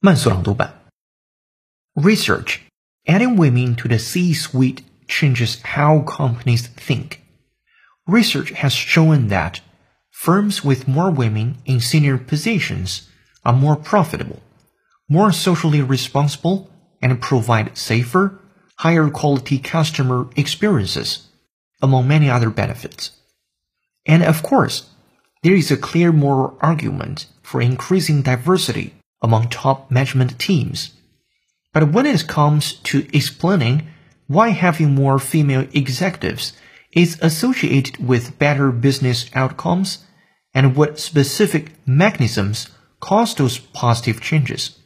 慢速朗读版。Research adding women to the C-suite changes how companies think. Research has shown that firms with more women in senior positions are more profitable, more socially responsible, and provide safer, higher quality customer experiences, among many other benefits. And of course, there is a clear moral argument for increasing diversity among top management teams. But when it comes to explaining why having more female executives is associated with better business outcomes and what specific mechanisms cause those positive changes,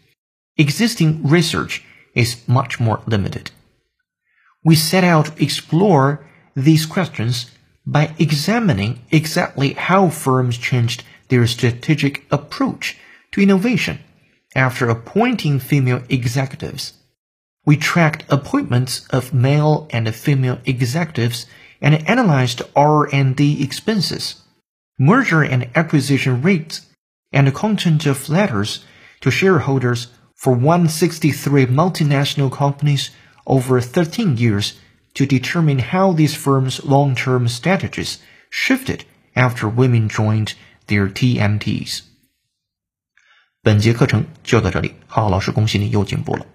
existing research is much more limited. We set out to explore these questions by examining exactly how firms changed their strategic approach to innovation after appointing female executives. We tracked appointments of male and female executives and analyzed R&D expenses, merger and acquisition rates, and the content of letters to shareholders for 163 multinational companies over 13 years to determine how these firms' long-term strategies shifted after women joined their TMTs. 本节课程就到这里，浩浩老师恭喜你又进步了。